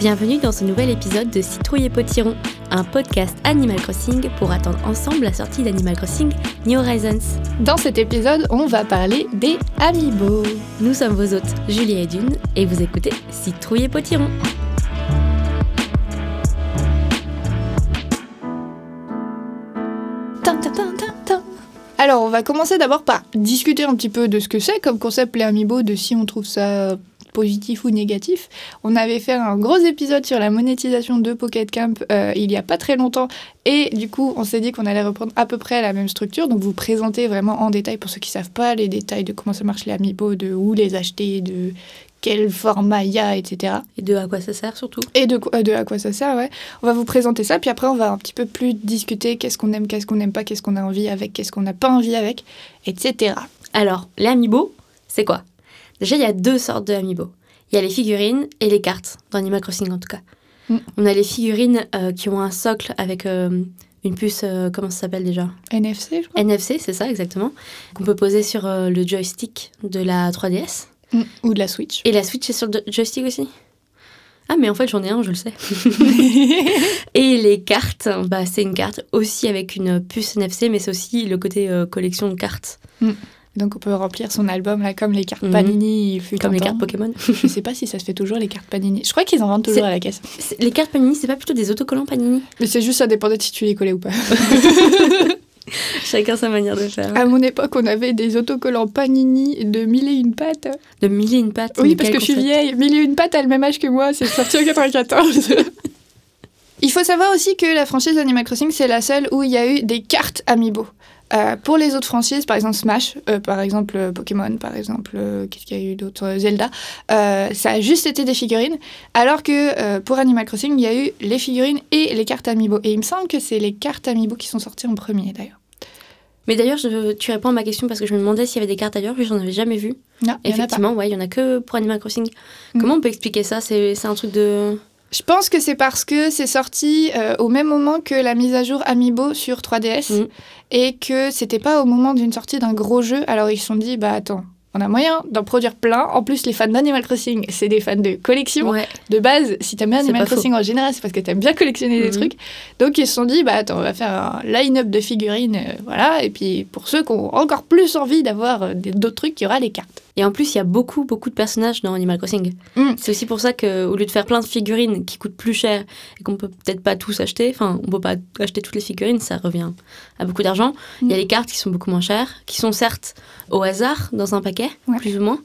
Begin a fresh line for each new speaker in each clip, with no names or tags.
Bienvenue dans ce nouvel épisode de Citrouille et Potiron, un podcast Animal Crossing pour attendre ensemble la sortie d'Animal Crossing New Horizons.
Dans cet épisode, on va parler des amiibo.
Nous sommes vos hôtes Julie et Dune et vous écoutez Citrouille et Potiron.
Alors, on va commencer d'abord par discuter un petit peu de ce que c'est comme concept les amiibo, de si on trouve ça positif ou négatif. On avait fait un gros épisode sur la monétisation de Pocket Camp euh, il y a pas très longtemps et du coup on s'est dit qu'on allait reprendre à peu près la même structure, donc vous présenter vraiment en détail pour ceux qui savent pas les détails de comment ça marche les amiibo, de où les acheter, de quel format il y a, etc.
Et de à quoi ça sert surtout?
Et de, de à quoi ça sert, ouais. On va vous présenter ça, puis après on va un petit peu plus discuter qu'est-ce qu'on aime, qu'est-ce qu'on n'aime pas, qu'est-ce qu'on a envie avec, qu'est-ce qu'on n'a pas envie avec, etc.
Alors, les amiibo, c'est quoi? Déjà, il y a deux sortes de amiibo. Il y a les figurines et les cartes, dans Animal Crossing en tout cas.
Mm.
On a les figurines euh, qui ont un socle avec euh, une puce, euh, comment ça s'appelle déjà?
NFC, je crois.
NFC, c'est ça exactement, qu'on peut poser sur le joystick de la 3DS.
Mm. Ou de la Switch.
Et la Switch est sur le joystick aussi Ah, mais en fait, j'en ai un, je le sais. et les cartes, bah, c'est une carte aussi avec une puce NFC, mais c'est aussi le côté collection de cartes,
Donc on peut remplir son album là comme les cartes
Mhm.
Panini. il fut
comme les
temps.
cartes Pokémon.
Je sais pas si ça se fait toujours les cartes Panini. Je crois qu'ils en vendent toujours à la caisse.
Les cartes Panini, c'est pas plutôt des autocollants Panini
Mais c'est juste ça dépendait si tu les collais ou pas.
Chacun sa manière de faire.
À mon époque, on avait des autocollants Panini de mille et une pattes.
De mille et une pattes.
Oui, parce que je suis vieille. Mille et une pattes a le même âge que moi. C'est sorti en 94. Il faut savoir aussi que la franchise Animal Crossing, c'est la seule où il y a eu des cartes Amiibo. Euh, pour les autres franchises, par exemple Smash, euh, par exemple euh, Pokémon, par exemple, euh, qu'est-ce qu'il y a eu d'autre Zelda, ça a juste été des figurines, alors que pour Animal Crossing, il y a eu les figurines et les cartes Amiibo. Et il me semble que c'est les cartes Amiibo qui sont sorties en premier d'ailleurs.
Mais d'ailleurs, tu réponds à ma question parce que je me demandais s'il y avait des cartes ailleurs, puis j'en avais jamais vu.
Non, il.
Effectivement, ouais, il y en a que pour Animal Crossing.
Mm.
Comment on peut expliquer ça? C'est un truc de.
Je pense que c'est parce que c'est sorti euh, au même moment que la mise à jour Amiibo sur 3DS
Mm.
et que c'était pas au moment d'une sortie d'un gros jeu. Alors ils se sont dit, bah attends, on a moyen d'en produire plein. En plus, les fans d'Animal Crossing, c'est des fans de collection.
Ouais.
De base, si t'aimes bien Animal Crossing en général, c'est parce que t'aimes bien collectionner des
Mhm.
trucs. Donc ils se sont dit, bah attends, on va faire un line-up de figurines, euh, voilà. Et puis pour ceux qui ont encore plus envie d'avoir euh, d'autres trucs, il y aura les cartes.
Et en plus, il y a beaucoup, beaucoup de personnages dans Animal Crossing.
Mm.
C'est aussi pour ça qu'au lieu de faire plein de figurines qui coûtent plus cher et qu'on peut peut-être pas tous acheter, enfin, on peut pas acheter toutes les figurines, ça revient à beaucoup d'argent. Il y a
Mm.
les cartes qui sont beaucoup moins chères, qui sont certes au hasard dans un paquet,
Ouais.
plus ou moins,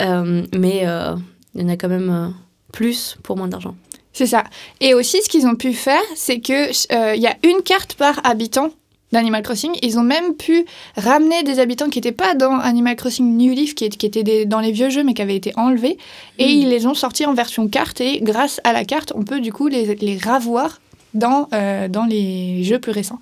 Euh, mais euh, il y en a quand même euh, plus pour moins d'argent.
C'est ça. Et aussi, ce qu'ils ont pu faire, c'est que euh, il y a une carte par habitant d'Animal Crossing. Ils ont même pu ramener des habitants qui n'étaient pas dans Animal Crossing New Leaf, qui, qui étaient des- dans les vieux jeux, mais qui avaient été enlevés. Et
Mm.
ils les ont sortis en version carte. Et grâce à la carte, on peut du coup les, les ravoir dans, euh, dans les jeux plus récents.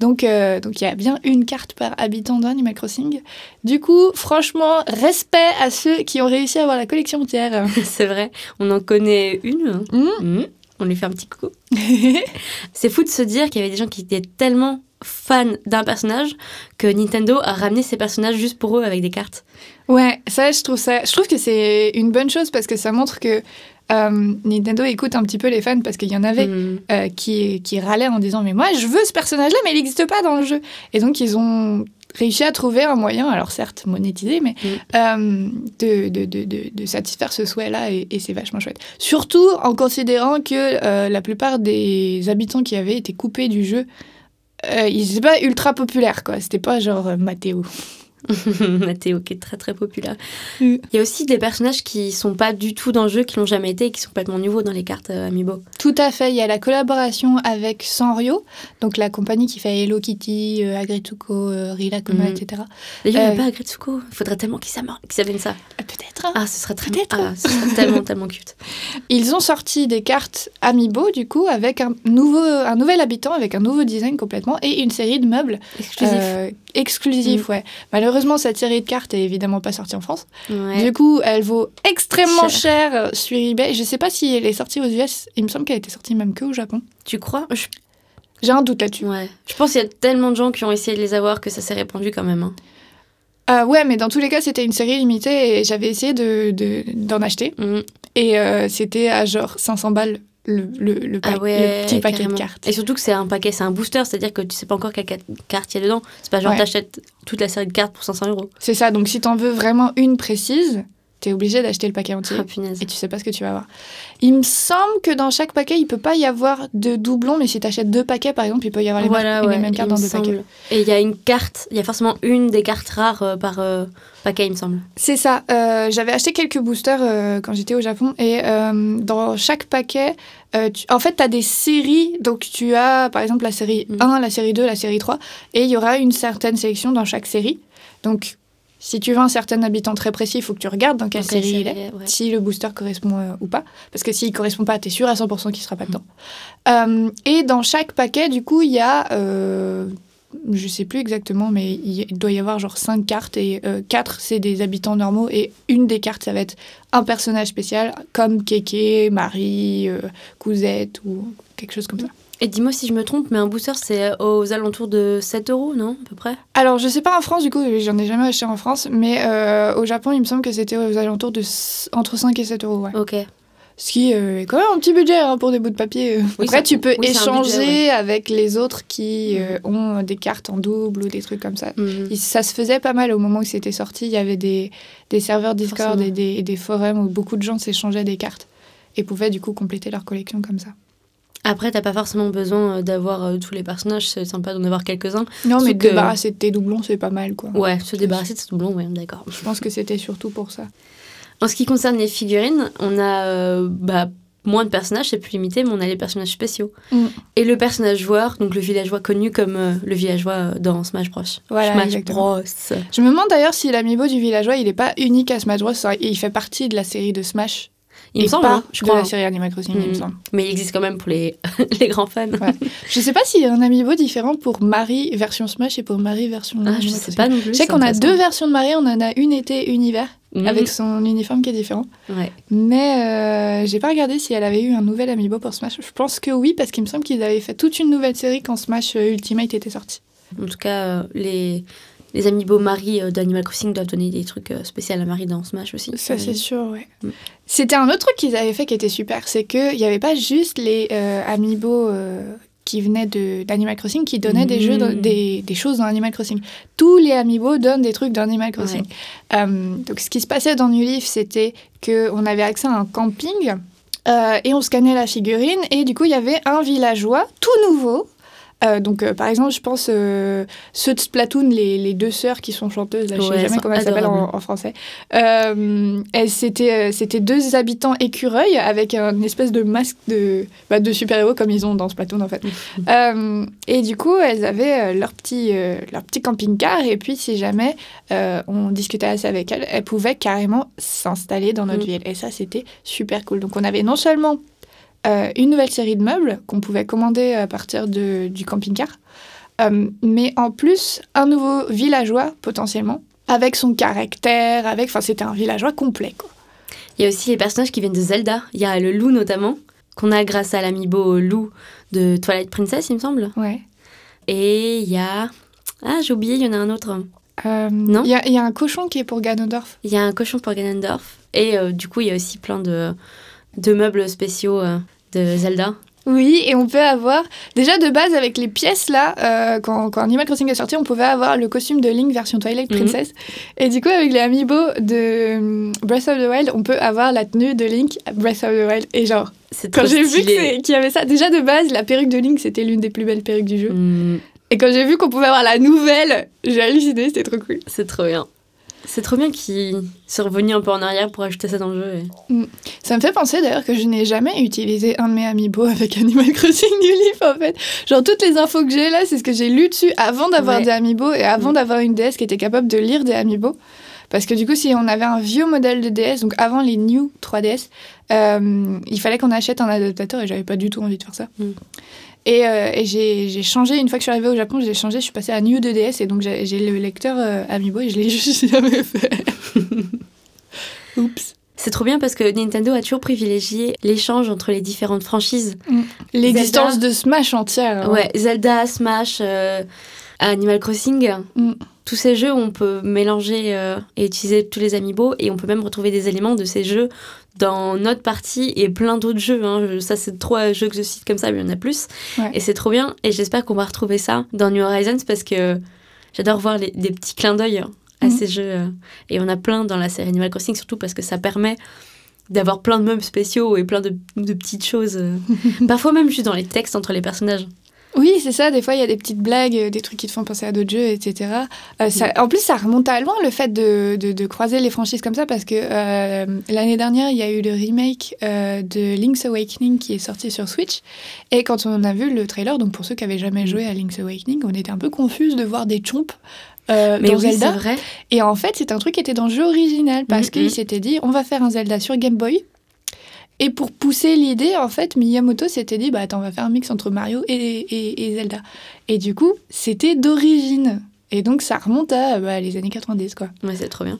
Donc, euh, donc il y a bien une carte par habitant dans Animal Crossing. Du coup, franchement, respect à ceux qui ont réussi à avoir la collection entière.
C'est vrai, on en connaît une.
Mm.
Mm. On lui fait un petit coucou. C'est fou de se dire qu'il y avait des gens qui étaient tellement fans d'un personnage que Nintendo a ramené ces personnages juste pour eux avec des cartes.
Ouais, ça, je trouve ça, je trouve que c'est une bonne chose parce que ça montre que euh, Nintendo écoute un petit peu les fans parce qu'il y en avait
Mm.
euh, qui, qui râlaient en disant mais moi je veux ce personnage-là mais il n'existe pas dans le jeu. Et donc ils ont réussi à trouver un moyen, alors certes monétisé, mais
Mm.
euh, de, de, de, de, satisfaire ce souhait-là et, et c'est vachement chouette. Surtout en considérant que la plupart des habitants qui avaient été coupés du jeu, euh, n'étaient pas ultra populaires quoi. C'était pas genre euh, Mathéo.
Mathéo qui est très très populaire.
Mm.
Il y a aussi des personnages qui sont pas du tout dans le jeu, qui l'ont jamais été et qui sont complètement nouveaux dans les cartes euh, Amiibo.
Tout à fait, il y a la collaboration avec Sanrio, donc la compagnie qui fait Hello Kitty, euh, Agretsuko, euh, Rilakkuma,
Mhm.
etc.
D'ailleurs, il n'y
Euh,
a pas Agretsuko. Il faudrait tellement qu'ils s'amènent ça.
Euh, Peut-être.
Ah, ce serait très
Peut-être.
Ah, ce serait tellement tellement cute.
Ils ont sorti des cartes Amiibo, du coup, avec un, nouveau, un nouvel habitant, avec un nouveau design complètement, et une série de meubles
Exclusif.
Euh, exclusifs, ouais. Malheureusement, cette série de cartes est évidemment pas sortie en France.
Ouais.
Du coup, elle vaut extrêmement cher. euh, sur eBay. Je sais pas si elle est sortie aux US, il me semble qu'elle a été sortie même que au Japon.
Tu crois? Je-
J'ai un doute là-dessus.
Ouais. Je pense qu'il y a tellement de gens qui ont essayé de les avoir que ça s'est répandu quand même. hein.
Euh, ouais, mais dans tous les cas, c'était une série limitée et j'avais essayé de- de- d'en acheter.
Mm.
Et euh, c'était à genre 500 balles le, le, le, pa-
Ah ouais,
le petit paquet
carrément.
de cartes.
Et surtout que c'est un paquet, c'est un booster, c'est-à-dire que tu sais pas encore quelle ca- carte il y a dedans. C'est pas genre
Ouais.
t'achètes toute la série de cartes pour 500 euros.
C'est ça, donc si t'en veux vraiment une précise, t'es obligé d'acheter le paquet entier.
Punaise.
Et tu sais pas ce que tu vas avoir. Il me semble que dans chaque paquet, il peut pas y avoir de doublons, mais si t'achètes deux paquets, par exemple, il peut y avoir les,
Voilà,
mêmes- les
ouais,
mêmes cartes dans deux paquets.
Et il y a une carte, il y a forcément une des cartes rares euh, par euh, paquet, il me semble.
C'est ça. euh, J'avais acheté quelques boosters quand j'étais au Japon et dans chaque paquet, tu- en fait, tu as des séries. Donc, tu as par exemple la série
Mm.
1, la série 2, la série 3 et il y aura une certaine sélection dans chaque série. Donc, si tu veux un certain habitant très précis, il faut que tu regardes dans quelle série il est.
ouais.
Si le booster correspond euh, ou pas. Parce que s'il correspond pas, tu es sûr à 100% qu'il sera pas dedans. Euh, et dans chaque paquet, du coup, il y a. euh, je sais plus exactement, mais il doit y avoir genre 5 cartes et 4 c'est des habitants normaux et une des cartes ça va être un personnage spécial comme Keke, Marie, euh, Cousette ou quelque chose comme ça.
Et dis-moi si je me trompe, mais un booster c'est aux alentours de 7 euros, non À peu près?
Alors je sais pas en France du coup, j'en ai jamais acheté en France, mais euh, au Japon il me semble que c'était aux alentours de entre 5 et 7 euros. Ouais.
Ok.
Ce qui euh, est quand même un petit budget hein, pour des bouts de papier.
Oui,
Après, tu peux
oui,
échanger
budget,
avec les autres qui euh, ont des cartes en double ou des trucs comme ça.
Mhm.
Et ça se faisait pas mal au moment où c'était sorti. Il y avait des, des serveurs Discord
Forcément.
et des, et des forums où beaucoup de gens s'échangeaient des cartes et pouvaient du coup compléter leur collection comme ça.
Après, t'as pas forcément besoin euh, d'avoir euh, tous les personnages, c'est sympa d'en avoir quelques-uns.
Non, mais
que-
débarrasser de tes doublons, c'est pas mal quoi.
Ouais, se débarrasser de ce doublon, ouais, d'accord.
Je pense que c'était surtout pour ça.
En ce qui concerne les figurines, on a euh, bah, moins de personnages, c'est plus limité, mais on a les personnages spéciaux.
Mm.
Et le personnage joueur, donc le villageois connu comme euh, le villageois dans Smash Bros.
Voilà,
Smash
exactement.
Bros.
Je me demande d'ailleurs si l'amiibo du villageois, il est pas unique à Smash Bros. et Il fait partie de la série de Smash.
Il me
et
semble,
pas
hein, je crois.
la série Animal Crossing, il me
Mm.
semble.
Mais il existe quand même pour les, les grands fans.
Ouais. Je sais pas s'il y a un amiibo différent pour Marie version Smash et pour Marie version
Ah, je
Animal
sais
Crossing.
pas non plus.
Je sais qu'on a deux versions de Marie, on en a une été univers
Mhm.
avec son uniforme qui est différent.
Ouais.
Mais euh, j'ai pas regardé si elle avait eu un nouvel amiibo pour Smash. Je pense que oui, parce qu'il me semble qu'ils avaient fait toute une nouvelle série quand Smash euh, Ultimate était sorti.
En tout cas, euh, les, les amiibo Marie euh, d'Animal Crossing doivent donner des trucs euh, spéciaux à Marie dans Smash aussi.
Ça, c'est sûr, ouais.
Mm.
C'était un autre truc qu'ils avaient fait qui était super, c'est qu'il n'y avait pas juste les euh, amiibo qui venaient de- d'Animal Crossing qui donnaient des,
Mm.
jeux dans- des, des choses dans Animal Crossing. Tous les amiibo donnent des trucs dans Animal Crossing. Euh, donc, ce qui se passait dans New Leaf, c'était qu'on avait accès à un camping euh, et on scannait la figurine et du coup, il y avait un villageois tout nouveau. Euh, donc, euh, par exemple, je pense euh, ceux de Splatoon, les, les deux sœurs qui sont chanteuses, là, je
Ouais,
sais jamais comment elles s'appellent en, français. Euh, c'était, euh, deux habitants écureuils avec un espèce de masque de, bah, de super-héros comme ils ont dans Splatoon en fait. Euh, et du coup, elles avaient euh, leur petit, euh, leur petit camping-car et puis si jamais euh, on discutait assez avec elles, elles pouvaient carrément s'installer dans notre
Mm.
ville. Et ça, c'était super cool. Donc on avait non seulement euh, une nouvelle série de meubles qu'on pouvait commander à partir de, du camping-car, euh, mais en plus un nouveau villageois potentiellement, avec son caractère, avec, enfin c'était un villageois complet quoi.
Il y a aussi les personnages qui viennent de Zelda. Il y a le loup notamment, qu'on a grâce à l'amiibo loup de Twilight Princess, il me semble.
Ouais.
Et il y a. Ah, j'ai oublié, il y en a un autre.
Euh,
Non?
Il y, y a un cochon qui est pour Ganondorf.
Il y a un cochon pour Ganondorf. Et euh, du coup, il y a aussi plein de, de meubles spéciaux euh, de Zelda.
Oui, et on peut avoir. Déjà de base, avec les pièces là, euh, quand, quand Animal Crossing est sorti, on pouvait avoir le costume de Link version Twilight
Mhm.
Princess. Et du coup, avec les amiibo de hum, Breath of the Wild, on peut avoir la tenue de Link Breath of the Wild. Et genre,
C'est
quand j'ai vu qu'il y avait ça, déjà de base, la perruque de Link, c'était l'une des plus belles perruques du jeu.
Hmm,
Et quand j'ai vu qu'on pouvait avoir la nouvelle, j'ai halluciné, c'était trop cool.
c'est trop bien. C'est trop bien qu'il soit revenu un peu en arrière pour ajouter ça dans le jeu. et-
Ça me fait penser d'ailleurs que je n'ai jamais utilisé un de mes amiibo avec Animal Crossing New Leaf en fait. Genre toutes les infos que j'ai là, c'est ce que j'ai lu dessus avant d'avoir
Ouais.
des amiibo et avant
Mm.
d'avoir une DS qui était capable de lire des amiibo. Parce que du coup, si on avait un vieux modèle de DS, donc avant les New 3DS, euh, il fallait qu'on achète un adaptateur et j'avais pas du tout envie de faire ça.
Mm.
Et, euh, et j'ai j'ai changé, une fois que je suis arrivée au Japon, j'ai changé, je suis passée à New 2DS et donc j'ai j'ai le lecteur euh, amiibo et je l'ai juste jamais fait. Oups.
C'est trop bien parce que Nintendo a toujours privilégié l'échange entre les différentes franchises.
L'existence
Zelda.
de Smash entière. hein.
Ouais, Zelda, Smash, euh, Animal Crossing.
Mm.
Tous ces jeux où on peut mélanger euh, et utiliser tous les amiibo et on peut même retrouver des éléments de ces jeux dans notre partie et plein d'autres jeux. hein. Ça, c'est trois jeux que je cite comme ça, mais il y en a plus.
Ouais.
Et c'est trop bien. Et j'espère qu'on va retrouver ça dans New Horizons parce que j'adore voir les, des petits clins d'œil à
Mhm.
ces jeux. euh. Et on a plein dans la série Animal Crossing, surtout parce que ça permet d'avoir plein de meubles spéciaux et plein de, de petites choses. euh. Parfois même juste dans les textes entre les personnages.
Oui, c'est ça. Des fois, il y a des petites blagues, euh, des trucs qui te font penser à d'autres jeux, etc. Euh, ça- en plus, ça remonte à loin le fait de, de- de croiser les franchises comme ça parce que euh, l'année dernière, il y a eu le remake euh, de Link's Awakening qui est sorti sur Switch. Et quand on a vu le trailer, donc pour ceux qui avaient jamais joué à Link's Awakening, on était un peu confus de voir des chomps. euh,
Mais
dans
oui, c'est
Zelda.
vrai.
Et en fait, c'est un truc qui était dans le jeu original parce
Mhm.
qu'il s'était dit on va faire un Zelda sur Game Boy. Et pour pousser l'idée, en fait, Miyamoto s'était dit bah attends, on va faire un mix entre Mario et, et- Zelda. Et du coup, c'était d'origine. Et donc, ça remonte à bah, les années 90, quoi.
Ouais, c'est trop bien.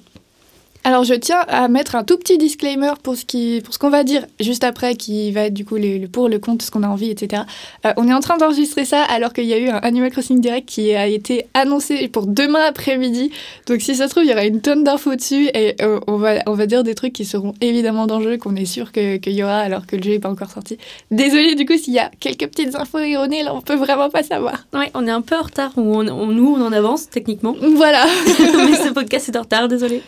Alors, je tiens à mettre un tout petit disclaimer pour ce qui, pour ce qu'on va dire juste après, qui va être du coup le, le pour, le contre, ce qu'on a envie, etc. Euh, on est en train d'enregistrer ça alors qu'il y a eu un Animal Crossing Direct qui a été annoncé pour demain après-midi. Donc, si ça se trouve, il y aura une tonne d'infos dessus et euh, on, va, on va dire des trucs qui seront évidemment dans le jeu, qu'on est sûr que- qu'il y aura alors que le jeu n'est pas encore sorti. Désolée du coup s'il y a quelques petites infos erronées, là, on peut vraiment pas savoir.
Ouais, on est un peu en retard. Ou on, on- nous, on en avance techniquement.
Voilà.
Mais ce podcast est en retard, désolé.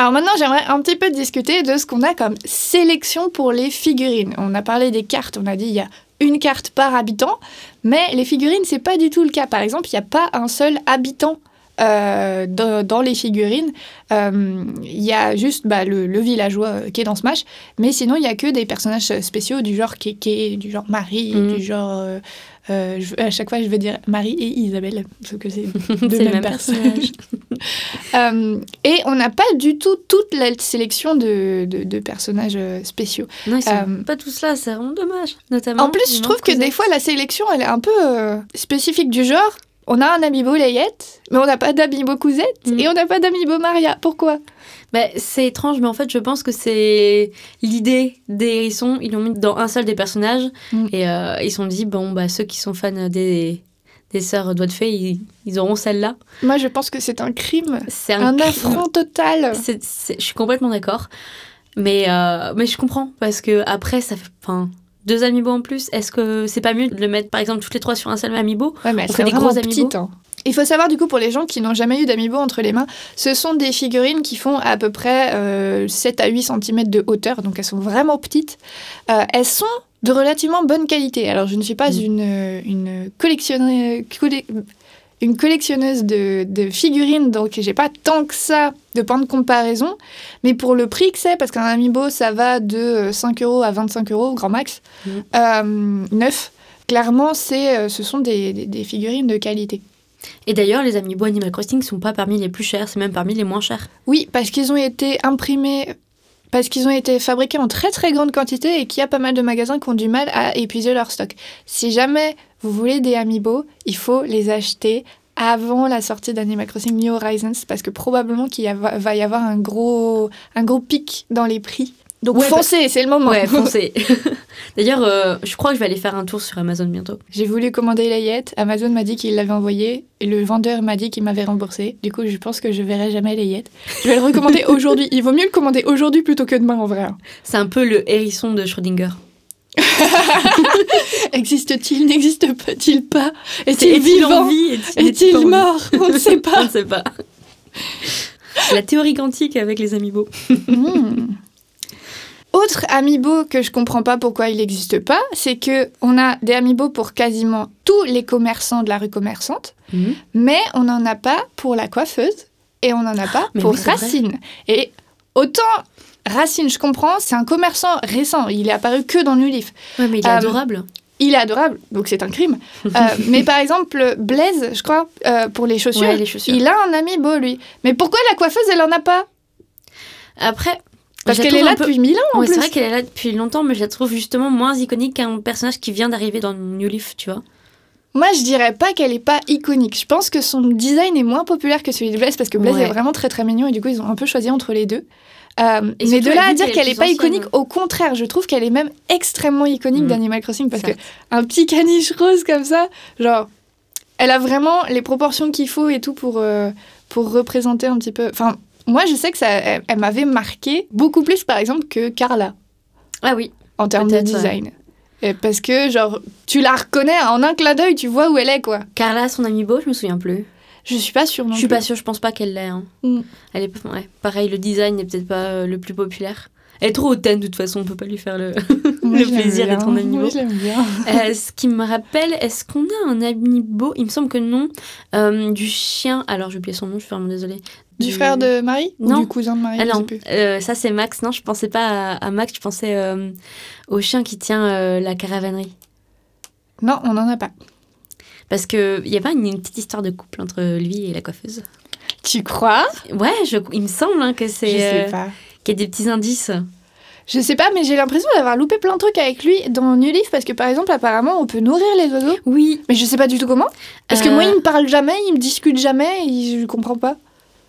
Alors maintenant, j'aimerais un petit peu discuter de ce qu'on a comme sélection pour les figurines. On a parlé des cartes, on a dit il y a une carte par habitant, mais les figurines, c'est pas du tout le cas. Par exemple, il n'y a pas un seul habitant. euh, dans, dans les figurines, Euh, il y a juste bah, le, le villageois euh, qui est dans Smash, mais sinon il y a que des personnages spéciaux du genre Kéké, du genre Marie,
Mhm.
du genre euh, je- à chaque fois je veux dire Marie et Isabelle, parce que c'est deux mêmes
même
personnages. Euh, et on n'a pas du tout toute la sélection de, de- de personnages euh, spéciaux.
Non, ils sont
Euh,
pas tous là, c'est vraiment dommage. Notamment.
En plus, je trouve que des fois, la sélection, elle est un peu spécifique du genre. On a un amiibo Layette, mais on n'a pas d'amiibo Cousette,
Mm.
et on n'a pas d'amiibo Maria. Pourquoi?
Bah, c'est étrange, mais en fait, je pense que c'est l'idée des hérissons. Ils l'ont mis dans un seul des personnages.
Mm.
Et euh, ils se sont dit, bon, bah, ceux qui sont fans des, des sœurs Doigts de Fée, ils, ils auront celle-là.
Moi, je pense que c'est un crime,
C'est
un,
crime.
affront total.
Je suis complètement d'accord. Mais, euh, mais je comprends, parce que après, ça fait. Enfin, deux amiibo en plus, est-ce que c'est pas mieux de le mettre, par exemple, toutes les trois sur un seul amiibo
Ouais, mais elles
On fait
sont
des
vraiment
gros amiibo.
petites. hein. Il faut savoir du coup pour les gens qui n'ont jamais eu d'amiibo entre les mains, ce sont des figurines qui font à peu près euh, 7 à 8 cm de hauteur, donc elles sont vraiment petites. Euh, elles sont de relativement bonne qualité. Alors je ne suis pas
Mm.
une, une, collectionneuse, colle- une collectionneuse de, de figurines, donc j'ai pas tant que ça de point de comparaison, mais pour le prix que c'est, parce qu'un amiibo ça va de 5 euros à 25 euros, grand max,
Mm.
euh, neuf. Clairement, c'est, euh, ce sont des, des- des figurines de qualité.
Et d'ailleurs, les amiibo Animal Crossing sont pas parmi les plus chers, c'est même parmi les moins chers.
Oui, parce qu'ils ont été imprimés, parce qu'ils ont été fabriqués en très très grande quantité et qu'il y a pas mal de magasins qui ont du mal à épuiser leur stock. Si jamais vous voulez des amiibo, il faut les acheter avant la sortie d'Animal Crossing New Horizons parce que probablement qu'il va y avoir un gros, un gros pic dans les prix. Donc
Ouais,
foncez, c'est le moment.
Ouais, foncez. D'ailleurs, euh, je crois que je vais aller faire un tour sur Amazon bientôt.
J'ai voulu commander Layette, Amazon m'a dit qu'il l'avait envoyé, et le vendeur m'a dit qu'il m'avait remboursé. Du coup, je pense que je verrai jamais Layette. Je vais le recommander aujourd'hui. Il vaut mieux le commander aujourd'hui plutôt que demain en vrai. hein.
C'est un peu le hérisson de Schrödinger.
Existe-t-il, n'existe-t-il pas?
Est-il
vivant
en vie? Est-il
mort? On ne sait
On
pas.
ne sait pas. La théorie quantique avec les amiibo.
Hmm. Autre amiibo que je comprends pas pourquoi il n'existe pas, c'est que on a des amiibo pour quasiment tous les commerçants de la rue commerçante, mais on n'en a pas pour la coiffeuse et on n'en a pas
mais
pour
oui.
Racine. Et autant Racine, je comprends, c'est un commerçant récent, il est apparu que dans New Leaf.
Ouais, mais il est
Euh,
adorable.
Il est adorable, donc c'est un crime. Euh, mais par exemple, Blaise, je crois, euh, pour les chaussures,
Ouais, les chaussures.
il a un amiibo, lui. Mais pourquoi la coiffeuse, elle en a pas?
Après,
Parce qu'elle est là
peu-
depuis mille ans,
Ouais, c'est vrai qu'elle est là depuis longtemps, mais je la trouve justement moins iconique qu'un personnage qui vient d'arriver dans New Leaf, tu vois.
Moi, je dirais pas qu'elle est pas iconique. Je pense que son design est moins populaire que celui de Blaise, parce que Blaise
Ouais.
est vraiment très très mignon, et du coup, ils ont un peu choisi entre les deux. Euh,
Et
mais de là à dire
qu'elle est
qu'elle est
plus
pas
ancienne.
iconique, au contraire, je trouve qu'elle est même extrêmement iconique
Mm.
d'Animal Crossing, parce
Certes.
que un petit caniche rose comme ça, genre, elle a vraiment les proportions qu'il faut et tout pour, euh, pour représenter un petit peu. Enfin, moi, je sais que ça, elle, elle m'avait marqué beaucoup plus, par exemple, que Carla
Ah oui.
en termes de
ouais.
design. Et parce que, genre, tu la reconnais en un clin d'œil, tu vois où elle est, quoi.
Carla, son ami beau, je me souviens plus.
Je suis pas sûre non
je suis
plus.
pas sûre, je pense pas qu'elle l'ait. hein.
Mm.
Elle est pas- ouais. Pareil, le design n'est peut-être pas euh, le plus populaire. Elle est trop hautaine de toute façon, on peut pas lui faire le,
Moi,
plaisir d'être en ami
Moi,
beau.
je l'aime bien.
Euh, ce qui me rappelle, est-ce qu'on a un ami beau? Il me semble que non. Euh, du chien, alors j'ai oublié son nom, je suis vraiment désolée.
Du frère de Marie Ou
Non.
du cousin de Marie
Ah
je
non,
sais
euh, ça c'est Max. Non, je pensais pas à, à Max, je pensais euh, au chien qui tient euh, la caravanerie.
Non, on en a pas.
Parce qu'il y a pas une, une petite histoire de couple entre lui et la coiffeuse?
Tu crois?
Ouais, je- il me semble hein, que
Je
c'est.
sais
euh,
pas.
qu'il y a des petits indices.
Je sais pas, mais j'ai l'impression d'avoir loupé plein de trucs avec lui dans New Leaf parce que par exemple, apparemment, on peut nourrir les oiseaux.
Oui.
Mais je sais pas du tout comment. Parce que moi, il me parle jamais, il me discute jamais, et je comprends pas.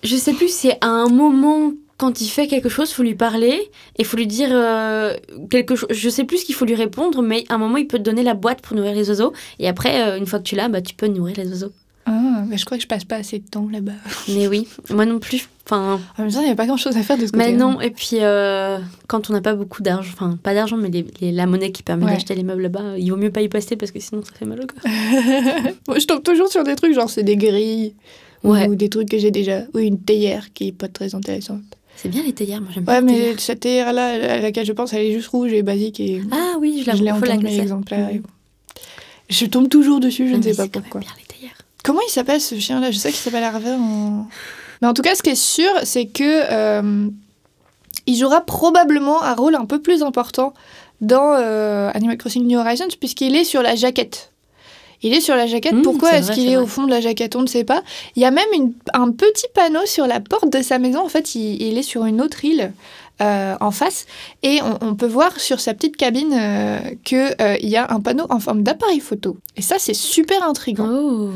Je sais plus si à un moment, quand il fait quelque chose, faut lui parler et faut lui dire euh, quelque chose. Je sais plus ce qu'il faut lui répondre, mais à un moment, il peut te donner la boîte pour nourrir les oiseaux. Et après, euh, une fois que tu l'as, bah, tu peux nourrir les oiseaux.
Ah, mais je crois que je passe pas assez de temps là-bas.
Mais oui, moi non plus. Enfin,
En même temps, il n'y a pas grand-chose à faire de ce côté.
mais non. Et puis, euh, quand on n'a pas beaucoup d'argent, enfin, pas d'argent, mais les- les- la monnaie qui permet
Ouais.
d'acheter les meubles là-bas, il vaut mieux pas y passer parce que sinon, ça fait mal au corps.
Moi, je tombe toujours sur des trucs, genre c'est des grilles,
Ouais.
ou des trucs que j'ai déjà, ou une théière qui est pas très intéressante.
C'est bien les théières, moi j'aime bien
Ouais, mais cette théière-là, à laquelle je pense, elle est juste rouge et basique, et
Ah oui, je la
je l'ai exemplaires.
Mhm.
et- Je tombe toujours dessus, je
Ah,
ne sais pas pourquoi.
bien les théières.
Comment il s'appelle ce chien-là? Je sais qu'il s'appelle Harvey en... Mais en tout cas, ce qui est sûr, c'est que euh, il jouera probablement un rôle un peu plus important dans euh, Animal Crossing New Horizons, puisqu'il est sur la jaquette. Il est sur la jaquette.
Mmh,
Pourquoi est-ce qu'il est au fond de la jaquette? On ne sait pas. Il y a même une- un petit panneau sur la porte de sa maison. En fait, il, il est sur une autre île euh, en face. Et on, on peut voir sur sa petite cabine euh, qu'il y a un panneau en forme d'appareil photo. Et ça, c'est super intriguant.
Oh.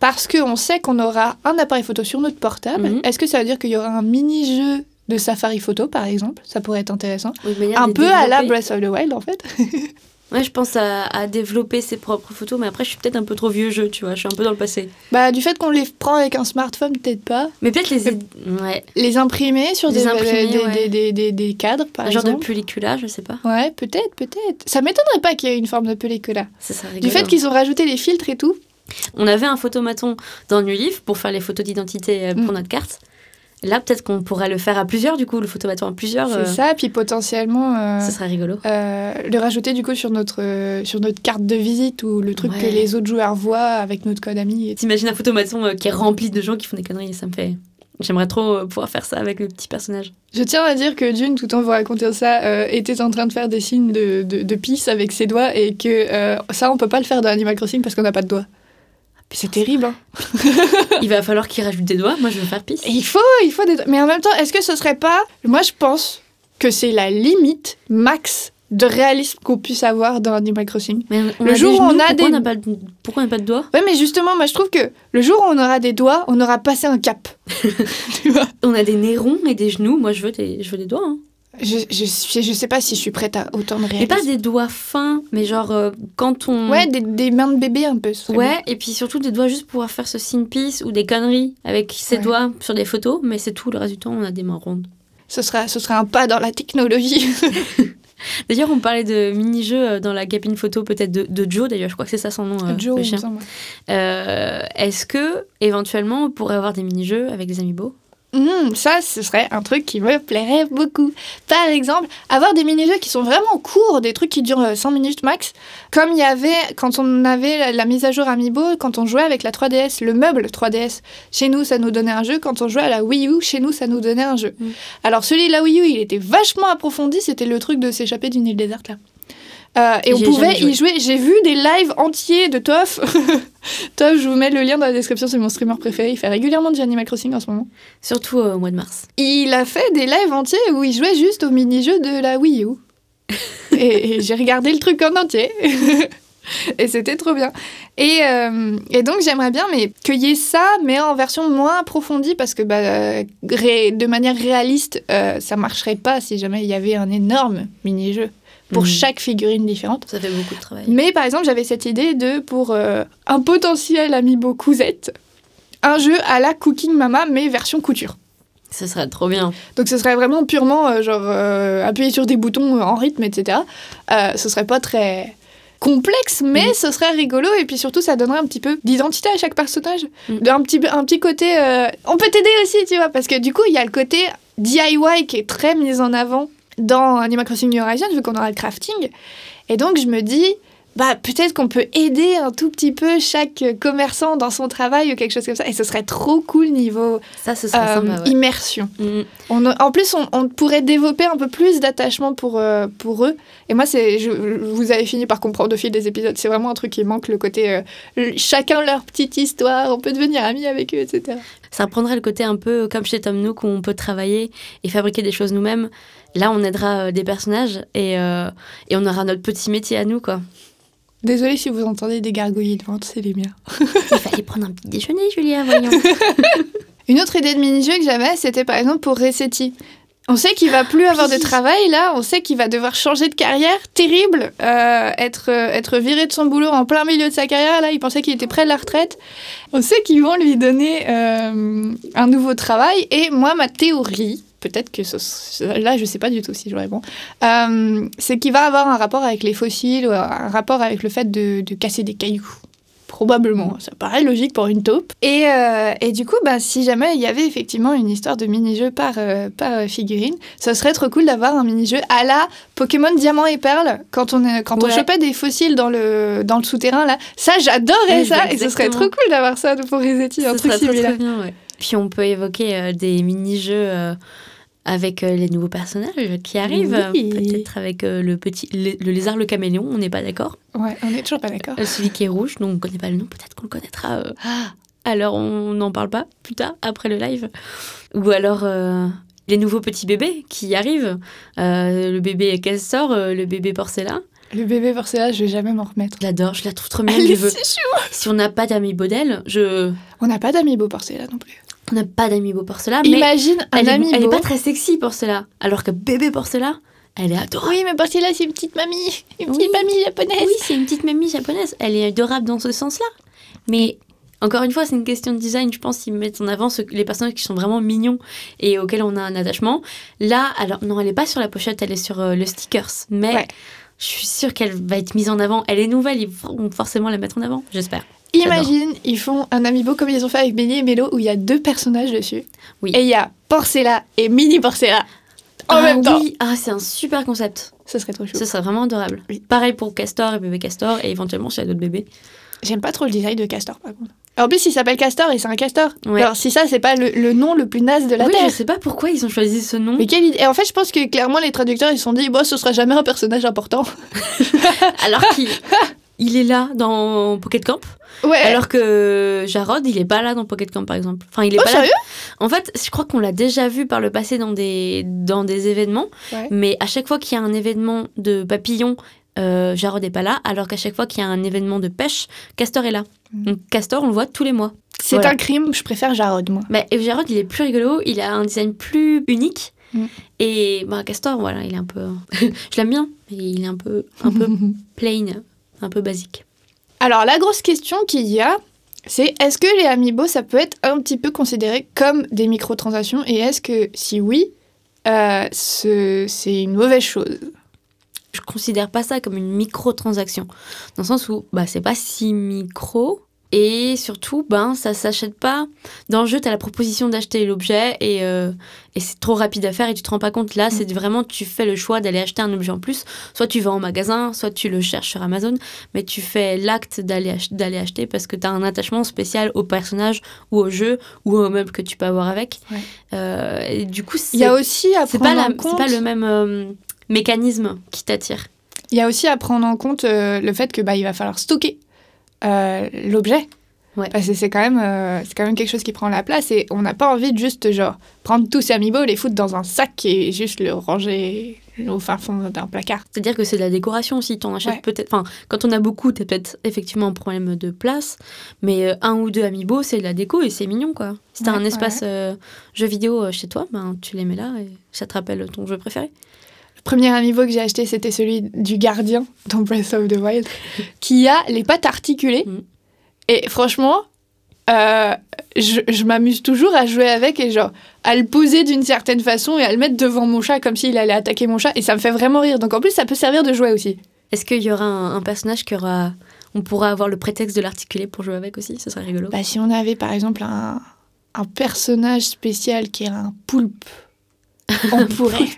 Parce qu'on sait qu'on aura un appareil photo sur notre portable.
Mhm.
Est-ce que ça veut dire qu'il y aura un mini-jeu de Safari Photo, par exemple? Ça pourrait être intéressant.
Oui,
Un peu à la. Breath of the Wild, en fait.
Ouais, je pense à, à développer ses propres photos, mais après, je suis peut-être un peu trop vieux jeu, tu vois. Je suis un peu dans le passé.
bah, du fait qu'on les prend avec un smartphone, peut-être pas.
Mais peut-être les. Ouais.
Les imprimer sur
Les
des,
imprimer,
des,
ouais.
des, des, des- des cadres, par
un genre de
exemple.
pellicula, je sais pas.
Ouais, peut-être, peut-être. Ça m'étonnerait pas qu'il y ait une forme de pellicula.
Ça serait
Du fait qu'ils ont rajouté les filtres et tout.
On avait un photomaton dans Leaf pour faire les photos d'identité euh, pour
Mm.
notre carte. Là, peut-être qu'on pourrait le faire à plusieurs, du coup, le photomaton à plusieurs.
C'est
euh,
ça, puis potentiellement euh,
Ça serait rigolo.
euh, le rajouter du coup sur notre, euh, sur notre carte de visite ou le truc
Ouais.
que les autres joueurs voient avec notre code ami.
T'imagines un photomaton euh, qui est rempli de gens qui font des conneries, ça me fait. J'aimerais trop euh, pouvoir faire ça avec le petit personnage.
Je tiens à dire que Dune, tout en vous racontant ça, euh, était en train de faire des signes de, de, de peace avec ses doigts et que euh, ça, on peut pas le faire dans Animal Crossing parce qu'on n'a pas de doigts. Puis C'est terrible. Hein.
Il va falloir qu'il rajoute des doigts. Moi, je veux faire pisse.
Il faut, il faut des doigts. Mais en même temps, est-ce que ce serait pas. Moi, je pense que c'est la limite max de réalisme qu'on puisse avoir dans Animal Crossing.
Mais on
Le jour où on a
pourquoi
des-
on n'a pas, de- pourquoi on n'a pas de doigts?
Ouais, mais justement, moi, je trouve que le jour où on aura des doigts, on aura passé un cap. tu vois?
On a des nez ronds et des genoux. Moi, je veux des, je veux des doigts. hein.
Je, je, je sais pas si je suis prête à autant de
Mais
réalisme.
pas des doigts fins, mais genre euh, quand on.
Ouais, des, des mains de bébé un peu. bien.
Ouais, et puis surtout des doigts juste pour pouvoir faire ce signe peace ou des conneries avec ses
Ouais.
doigts sur des photos, mais c'est tout. Le reste du temps, on a des mains rondes.
Ce sera, ce sera un pas dans la technologie.
D'ailleurs, on parlait de mini-jeux euh, dans la cabine photo, peut-être de, de Joe, d'ailleurs, je crois que c'est ça son nom, euh,
Joe,
le chien. Euh, Est-ce que, éventuellement, on pourrait avoir des mini-jeux avec des amiibo
Hmm, ça, ce serait un truc qui me plairait beaucoup. Par exemple, avoir des mini-jeux qui sont vraiment courts, des trucs qui durent euh, 5 minutes max, comme il y avait quand on avait la, mise à jour Amiibo, quand on jouait avec la 3DS, le meuble 3DS. Chez nous, ça nous donnait un jeu. Quand on jouait à la Wii U, chez nous, ça nous donnait un jeu.
Mm.
Alors celui de la Wii U, il était vachement approfondi. C'était le truc de s'échapper d'une île déserte là. Euh, et on pouvait y jouer. J'ai vu des lives entiers de Toff. Toff, je vous mets le lien dans la description, c'est mon streamer préféré. Il fait régulièrement du Animal Crossing en ce moment.
Surtout euh, au mois de mars.
Il a fait des lives entiers où il jouait juste au mini-jeu de la Wii U. et et j'ai regardé le truc en entier. et c'était trop bien. Et, euh, et donc j'aimerais bien mais qu'il y ait ça, mais en version moins approfondie, parce que bah, de manière réaliste, ça marcherait pas si jamais il y avait un énorme mini-jeu pour
Mhm.
chaque figurine différente.
Ça fait beaucoup de travail.
Mais par exemple, j'avais cette idée de, pour euh, un potentiel amiibo cousette, un jeu à la Cooking Mama, mais version couture.
Ce serait trop bien.
Donc ce serait vraiment purement euh, genre euh, appuyer sur des boutons en rythme, etc. Ce serait pas très complexe, mais
Mhm.
ce serait rigolo et puis surtout ça donnerait un petit peu d'identité à chaque personnage.
Mhm.
Un, petit, un petit côté... euh, On peut t'aider aussi, tu vois, parce que du coup il y a le côté DIY qui est très mis en avant dans Animal Crossing New Horizons vu qu'on aura le crafting. Et donc je me dis... Bah, peut-être qu'on peut aider un tout petit peu chaque commerçant dans son travail ou quelque chose comme ça. Et ce serait trop cool niveau
Ça, ce serait
euh,
sympa. ouais.
immersion.
Mm.
On a- en plus, on, on pourrait développer un peu plus d'attachement pour, euh, pour eux. Et moi, c'est, je, vous avez fini par comprendre au fil des épisodes, c'est vraiment un truc qui manque, le côté euh, chacun leur petite histoire, on peut devenir amis avec eux, etc.
Ça reprendrait le côté un peu comme chez Tom Nook où on peut travailler et fabriquer des choses nous-mêmes. Là, on aidera euh, des personnages et, euh, et on aura notre petit métier à nous, quoi.
Désolée si vous entendez des gargouillis de vente, c'est les miens.
Il fallait prendre un petit déjeuner, Julia, voyons.
Une autre idée de mini-jeu que j'avais, c'était par exemple pour Resetti. On sait qu'il va plus avoir de travail là, on sait qu'il va devoir changer de carrière, terrible, euh, être, être viré de son boulot en plein milieu de sa carrière, là il pensait qu'il était près de la retraite. On sait qu'ils vont lui donner euh, un nouveau travail et moi ma théorie, peut-être que ce- là je sais pas du tout si j'aurais bon, euh, c'est qu'il va avoir un rapport avec les fossiles ou un rapport avec le fait de, de casser des cailloux. Probablement, ça paraît logique pour une taupe. Et, euh, et du coup, bah, si jamais il y avait effectivement une histoire de mini-jeu par, euh, par euh, figurine, ce serait trop cool d'avoir un mini-jeu à la Pokémon Diamant et Perle. Quand on, est- quand on
Ouais.
chopait des fossiles dans le, dans le souterrain, là, ça j'adorais ça. Et ce serait trop cool d'avoir ça pour Resetti, un
Ce
truc
très,
similaire.
très bien, ouais. Puis on peut évoquer euh, des mini-jeux avec euh, les nouveaux personnages qui arrivent.
Oui.
Peut-être avec euh, le petit le, le lézard le caméléon, on n'est pas d'accord.
Ouais, on est toujours pas d'accord.
Euh, Celui qui est rouge, dont on ne connaît pas le nom, peut-être qu'on le connaîtra. euh, alors on n'en parle pas plus tard, après le live. Ou alors euh, les nouveaux petits bébés qui arrivent. Euh, le bébé Castor, le bébé Porcella.
Le bébé Porcella, je vais jamais m'en remettre.
Je l'adore, je la trouve trop mignonne.
Elle est si chou.
Si on n'a pas d'amiibo d'elle, je.
On n'a pas d'amiibo Porcella non plus.
On n'a pas d'amiibo Porcella, mais
Imagine un
elle est, elle est pas très sexy Porcella. Alors que bébé Porcella, elle est adorable.
Oui, mais Porcella, c'est une petite mamie. Une
Oui.
petite mamie japonaise.
Oui, c'est une petite mamie japonaise. Elle est adorable dans ce sens-là. Mais encore une fois, c'est une question de design. Je pense qu'ils mettent en avant ce- les personnages qui sont vraiment mignons et auxquels on a un attachement. Là, alors, non, elle n'est pas sur la pochette, elle est sur euh, le stickers. Mais
Ouais.
je suis sûre qu'elle va être mise en avant. Elle est nouvelle, ils vont forcément la mettre en avant, j'espère.
Imagine, ils font un amiibo comme ils ont fait avec Benny et Mélo où il y a deux personnages dessus.
Oui.
Et il y a Porcella et Mini Porcella en
ah,
même temps.
oui. Ah, c'est un super concept.
Ce serait trop chou.
Ce serait vraiment adorable.
Oui.
Pareil pour Castor et bébé Castor, et éventuellement s'il y a d'autres bébés.
J'aime pas trop le design de Castor par contre. En plus, il s'appelle Castor et c'est un castor.
Ouais.
Alors, si ça, c'est pas le, le nom le plus naze de la
oui,
Terre.
je sais pas pourquoi ils ont choisi ce nom.
Mais quelle idée. Et en fait, je pense que clairement, les traducteurs, ils se sont dit, bon, ce sera jamais un personnage important.
Alors qu'il il est là dans Pocket Camp.
Ouais.
Alors que Jarod, il est pas là dans Pocket Camp, par exemple. Enfin, il est
oh,
pas là.
sérieux?
En fait, je crois qu'on l'a déjà vu par le passé dans des, dans des événements.
Ouais.
Mais à chaque fois qu'il y a un événement de papillon, euh, Jarod est pas là. Alors qu'à chaque fois qu'il y a un événement de pêche, Castor est là.
Mm.
Donc Castor, on le voit tous les mois.
C'est
Voilà.
un crime, je préfère Jarod, moi.
Mais Jarod, il est plus rigolo. Il a un design plus unique.
Mm.
Et bah, Castor, voilà, il est un peu. je l'aime bien, mais il est un peu, un peu plain, un peu basique.
Alors, la grosse question qu'il y a, c'est est-ce que les amiibo, ça peut être un petit peu considéré comme des microtransactions Et est-ce que, si oui, euh, ce- c'est une mauvaise chose?
Je considère pas ça comme une microtransaction. Dans le sens où bah, c'est pas si micro. Et surtout, ben, ça s'achète pas. Dans le jeu, tu as la proposition d'acheter l'objet et, euh, et c'est trop rapide à faire et tu te rends pas compte. Là, c'est vraiment, tu fais le choix d'aller acheter un objet en plus. Soit tu vas en magasin, soit tu le cherches sur Amazon, mais tu fais l'acte d'aller ach- d'aller acheter parce que tu as un attachement spécial au personnage ou au jeu ou au meuble que tu peux avoir avec.
Ouais.
Euh, et du coup,
Il y a
c'est
aussi à
c'est
prendre
pas, la- pas le même euh, mécanisme qui t'attire.
Il y a aussi à prendre en compte euh, le fait que bah, il va falloir stocker euh, l'objet.
Ouais.
Parce que c'est quand, même, euh, c'est quand même quelque chose qui prend la place et on n'a pas envie de juste genre prendre tous ces amiibo, les foutre dans un sac et juste le ranger au fin fond d'un placard.
C'est-à-dire que c'est de la décoration aussi. T'en achètes
Ouais.
peut-être. Enfin, quand on a beaucoup, t'as peut-être effectivement un problème de place. Mais euh, un ou deux amiibo, c'est de la déco et c'est mignon, quoi. Si t'as
Ouais,
un espace euh, jeu vidéo chez toi, ben, tu les mets là et ça te rappelle ton jeu préféré.
Premier amiibo que j'ai acheté, c'était celui du gardien dans Breath of the Wild, qui a les pattes articulées.
Mm.
Et franchement, euh, je, je m'amuse toujours à jouer avec et genre à le poser d'une certaine façon et à le mettre devant mon chat comme s'il allait attaquer mon chat et ça me fait vraiment rire. Donc en plus ça peut servir de jouet aussi.
Est-ce qu'il y aura un, un personnage qui aura. On pourra avoir le prétexte de l'articuler pour jouer avec aussi? Ce serait rigolo.
Bah, si on avait par exemple un, un personnage spécial qui est un poulpe, on pourrait.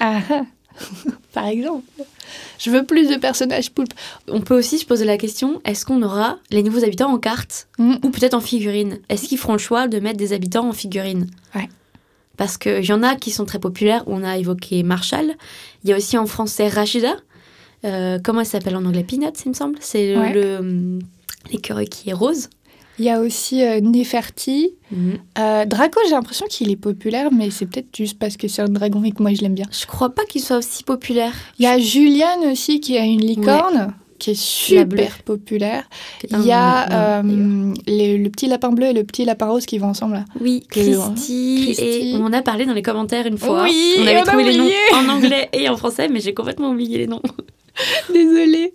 Ah, par exemple. Je veux plus de personnages poulpes.
On peut aussi se poser la question est-ce qu'on aura les nouveaux habitants en carte
Mm.
ou peut-être en figurine? Est-ce qu'ils feront le choix de mettre des habitants en figurine?
Ouais.
Parce qu'il y en a qui sont très populaires. On a évoqué Marshall. Il y a aussi en français Rachida. Euh, comment elle s'appelle en anglais? Peanuts, il me semble. C'est le-
Ouais.
le, l'écureuil qui est rose.
Il y a aussi euh, Neferti. Euh, Draco, j'ai l'impression qu'il est populaire, mais c'est peut-être juste parce que c'est un dragon et que moi je l'aime bien.
Je crois pas qu'il soit aussi populaire.
Il y a Julian aussi qui a une licorne. Qui est super populaire. Il y a euh, les- le petit lapin bleu et le petit lapin rose qui vont ensemble. Là.
Oui,
que-
Christy,
Christy.
Et on en a parlé dans les commentaires une fois.
Oui,
on
on
avait
a
trouvé les noms en anglais et en français, mais j'ai complètement oublié les noms.
Désolée.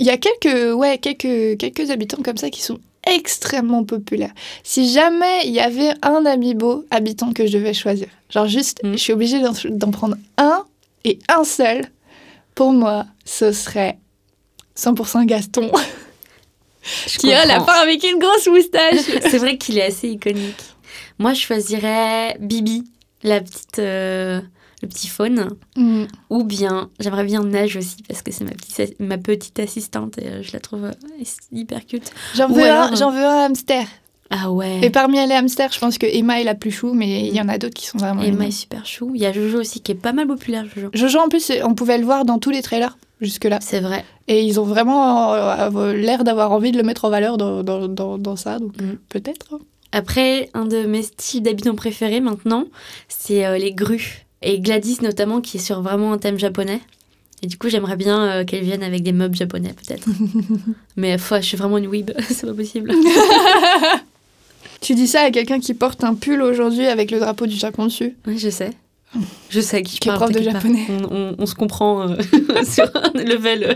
Il y a quelques, ouais, quelques, quelques habitants comme ça qui sont extrêmement populaires. Si jamais il y avait un amiibo habitant que je devais choisir, genre juste,
Mm.
je suis obligée d'en, prendre un et un seul, pour moi, ce serait 100% Gaston,
Je
qui a la fin avec une grosse moustache.
C'est vrai qu'il est assez iconique. Moi, je choisirais Bibi, la petite, euh, le petit faune.
Mm.
Ou bien, j'aimerais bien Neige aussi, parce que c'est ma petite, ma petite assistante et euh, je la trouve euh, hyper cute.
J'en veux,
alors-
un, j'en veux un hamster.
Ah ouais.
Et parmi les hamsters, je pense que Emma est la plus chou, mais il y en a d'autres qui sont vraiment.
Emma
mignons.
est super chou. Il y a Jojo aussi qui est pas mal populaire, Jojo.
Jojo, en plus, on pouvait le voir dans tous les trailers jusque-là.
C'est vrai.
Et ils ont vraiment euh, euh, l'air d'avoir envie de le mettre en valeur dans, dans, dans, dans ça, donc
Mm.
peut-être. hein.
Après, un de mes styles d'habitants préférés maintenant, c'est euh, les grues. Et Gladys notamment, qui est sur vraiment un thème japonais. Et du coup, j'aimerais bien euh, qu'elle vienne avec des meubles japonais, peut-être. Mais foi, je suis vraiment une weeb, c'est pas possible.
Tu dis ça à quelqu'un qui porte un pull aujourd'hui avec le drapeau du Japon dessus.
Oui, je sais. Je sais qui
Qui
parle,
prof de japonais.
On, on- on se comprend euh, sur un level euh,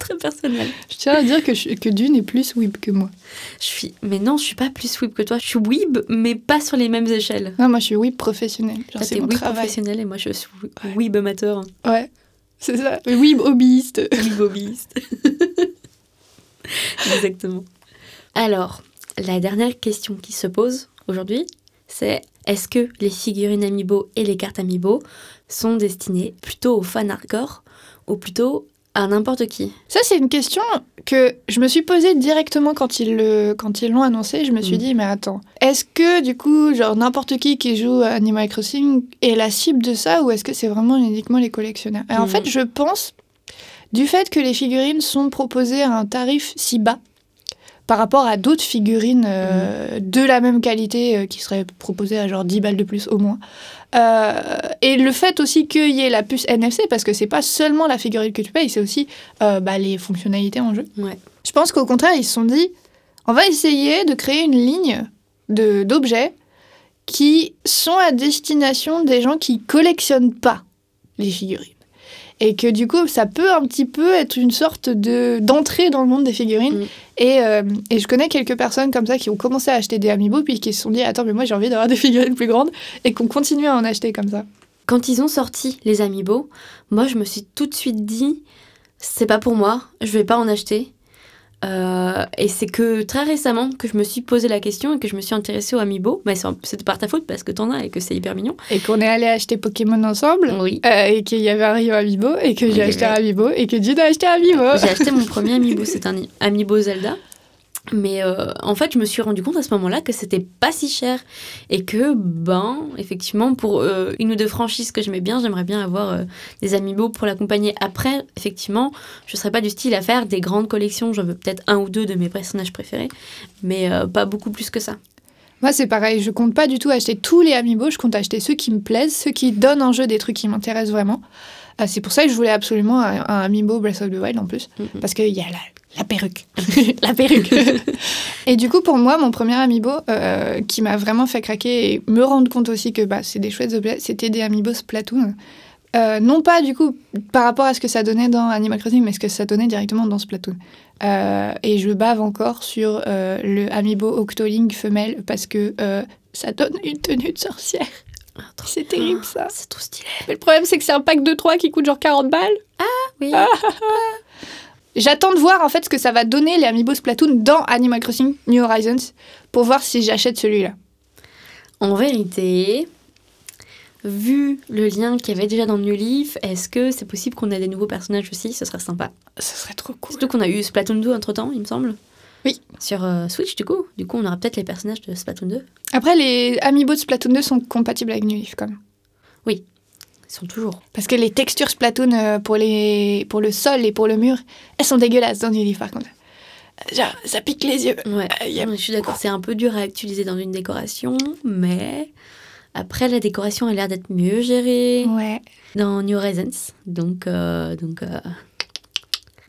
très personnel.
Je tiens à dire que, je- que Dune est plus weeb que moi.
Je suis... Mais non, je suis pas plus weeb que toi. Je suis weeb, mais pas sur les mêmes échelles.
Non, moi je suis weeb professionnel. Genre, c'est mon
weeb
travail.
professionnel et moi, je suis weeb amateur.
Ouais, c'est ça. Weeb hobbyiste.
Bobbyiste. Exactement. Alors, la dernière question qui se pose aujourd'hui, c'est est-ce que les figurines Amiibo et les cartes Amiibo sont destinées plutôt aux fans hardcore ou plutôt à n'importe qui
Ça, c'est une question que je me suis posée directement quand ils le, quand ils l'ont annoncé. Je me suis
Mm.
dit, mais attends, est-ce que du coup, genre n'importe qui qui joue à Animal Crossing est la cible de ça ou est-ce que c'est vraiment uniquement les collectionneurs? Et en
Mm.
fait, je pense du fait que les figurines sont proposées à un tarif si bas par rapport à d'autres figurines euh, de la même qualité euh, qui seraient proposées à genre 10 balles de plus au moins. Euh, et le fait aussi qu'il y ait la puce NFC, parce que c'est pas seulement la figurine que tu payes, c'est aussi euh, bah, les fonctionnalités en jeu.
Ouais.
Je pense qu'au contraire, ils se sont dit, on va essayer de créer une ligne de- d'objets qui sont à destination des gens qui collectionnent pas les figurines. Et que du coup, ça peut un petit peu être une sorte de d'entrée dans le monde des figurines.
Mm.
Et, euh, et je connais quelques personnes comme ça qui ont commencé à acheter des amiibo, puis qui se sont dit, attends, mais moi j'ai envie d'avoir des figurines plus grandes, et qui ont continué à en acheter comme ça.
Quand ils ont sorti les Amiibo, moi je me suis tout de suite dit c'est pas pour moi, je vais pas en acheter. Euh, et c'est que très récemment que je me suis posé la question et que je me suis intéressée aux Amiibo. Mais c'est c'est par ta faute parce que t'en as et que c'est hyper mignon.
Et qu'on est allé acheter Pokémon ensemble.
Oui.
Euh, et qu'il y avait un rayon Amiibo, et que j'ai acheté un Amiibo, et que Jude a acheté un Amiibo.
J'ai acheté mon premier Amiibo, c'est un Amiibo Zelda. Mais euh, en fait, je me suis rendu compte à ce moment-là que c'était pas si cher et que, ben, effectivement, pour euh, une ou deux franchises que j'aimais bien, j'aimerais bien avoir euh, des Amiibo pour l'accompagner. Après, effectivement, je serais pas du style à faire des grandes collections. J'en veux peut-être un ou deux de mes personnages préférés, mais pas beaucoup plus que ça.
Moi, c'est pareil, je compte pas du tout acheter tous les Amiibo, je compte acheter ceux qui me plaisent, ceux qui donnent en jeu des trucs qui m'intéressent vraiment. C'est pour ça que je voulais absolument un, un Amiibo Breath of the Wild en plus,
Mhm.
parce qu'il y a la, la perruque. la perruque. et du coup, pour moi, mon premier Amiibo euh, qui m'a vraiment fait craquer et me rendre compte aussi que bah, c'est des chouettes objets, c'était des Amiibo Splatoon. Euh, non pas du coup par rapport à ce que ça donnait dans Animal Crossing, mais ce que ça donnait directement dans Splatoon. Euh, et je bave encore sur euh, le Amiibo Octoling femelle parce que euh, ça donne une tenue de sorcière.
Ah,
C'est terrible ça.
C'est trop stylé.
Mais le problème c'est que c'est un pack de 3 qui coûte genre 40 balles.
Oui.
J'attends de voir en fait ce que ça va donner les Amiibo Splatoon dans Animal Crossing New Horizons pour voir si j'achète celui-là.
En vérité, vu le lien qu'il y avait déjà dans New Leaf, est-ce que c'est possible qu'on ait des nouveaux personnages aussi? Ce serait sympa.
Ce serait trop cool.
Surtout qu'on a eu Splatoon 2 entre temps, il me semble.
Oui.
Sur euh, Switch, du coup. Du coup, on aura peut-être les personnages de Splatoon 2.
Après, les Amiibo de Splatoon 2 sont compatibles avec New Leaf quand même.
Ils sont toujours.
Parce que les textures Splatoon euh, pour, les... pour le sol et pour le mur, elles sont dégueulasses dans Leaf par contre. Euh, Genre, ça pique les yeux.
Ouais,
Euh, a-
je suis d'accord. C'est un peu dur à utiliser dans une décoration, mais après, la décoration a l'air d'être mieux gérée
Ouais.
dans New Horizons. Donc, euh, donc euh,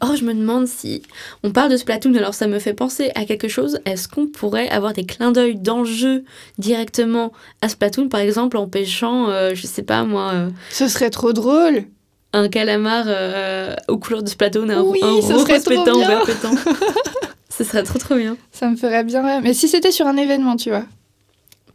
Oh, je me demande si on parle de Splatoon, alors ça me fait penser à quelque chose. Est-ce qu'on pourrait avoir des clins d'œil dans le jeu directement à Splatoon, par exemple en pêchant, euh, je sais pas moi, euh,
Ce serait trop drôle.
un calamar euh, aux couleurs de Splatoon, un,
Oui,
un
ce serait trop
pétant,
bien.
vert pétant. Ce serait trop trop bien.
Ça me ferait bien. Mais si c'était sur un événement, tu vois.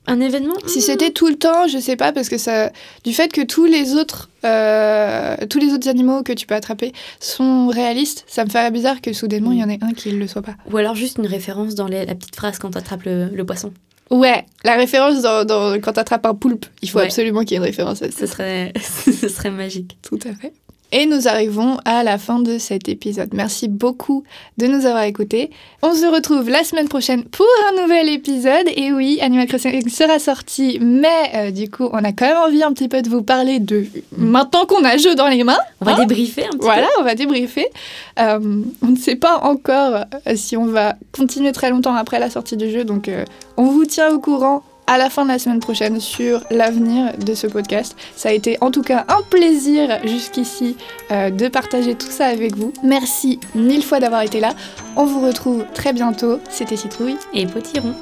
Un événement
Si c'était tout le temps, je sais pas, parce que ça. Du fait que tous les autres. euh, tous les autres animaux que tu peux attraper sont réalistes, ça me ferait bizarre que soudainement il y en ait un qui ne le soit pas.
Ou alors juste une référence dans les- la petite phrase quand tu attrapes le, le poisson.
Ouais, la référence dans, dans- quand t'attrapes un poulpe, il faut
Ouais.
absolument qu'il y ait une référence à ça.
Ce serait, ce serait magique.
Tout à fait. Et nous arrivons à la fin de cet épisode. Merci beaucoup de nous avoir écoutés. On se retrouve la semaine prochaine pour un nouvel épisode. Et oui, Animal Crossing sera sorti, mais euh, du coup, on a quand même envie un petit peu de vous parler de maintenant qu'on a le jeu dans les mains.
On va
Hein
débriefer un petit
Voilà, on va débriefer. Euh, on ne sait pas encore euh, si on va continuer très longtemps après la sortie du jeu, donc euh, on vous tient au courant à la fin de la semaine prochaine sur l'avenir de ce podcast. Ça a été en tout cas un plaisir jusqu'ici euh, de partager tout ça avec vous. Merci mille fois d'avoir été là. On vous retrouve très bientôt. C'était Citrouille.
Et potiron.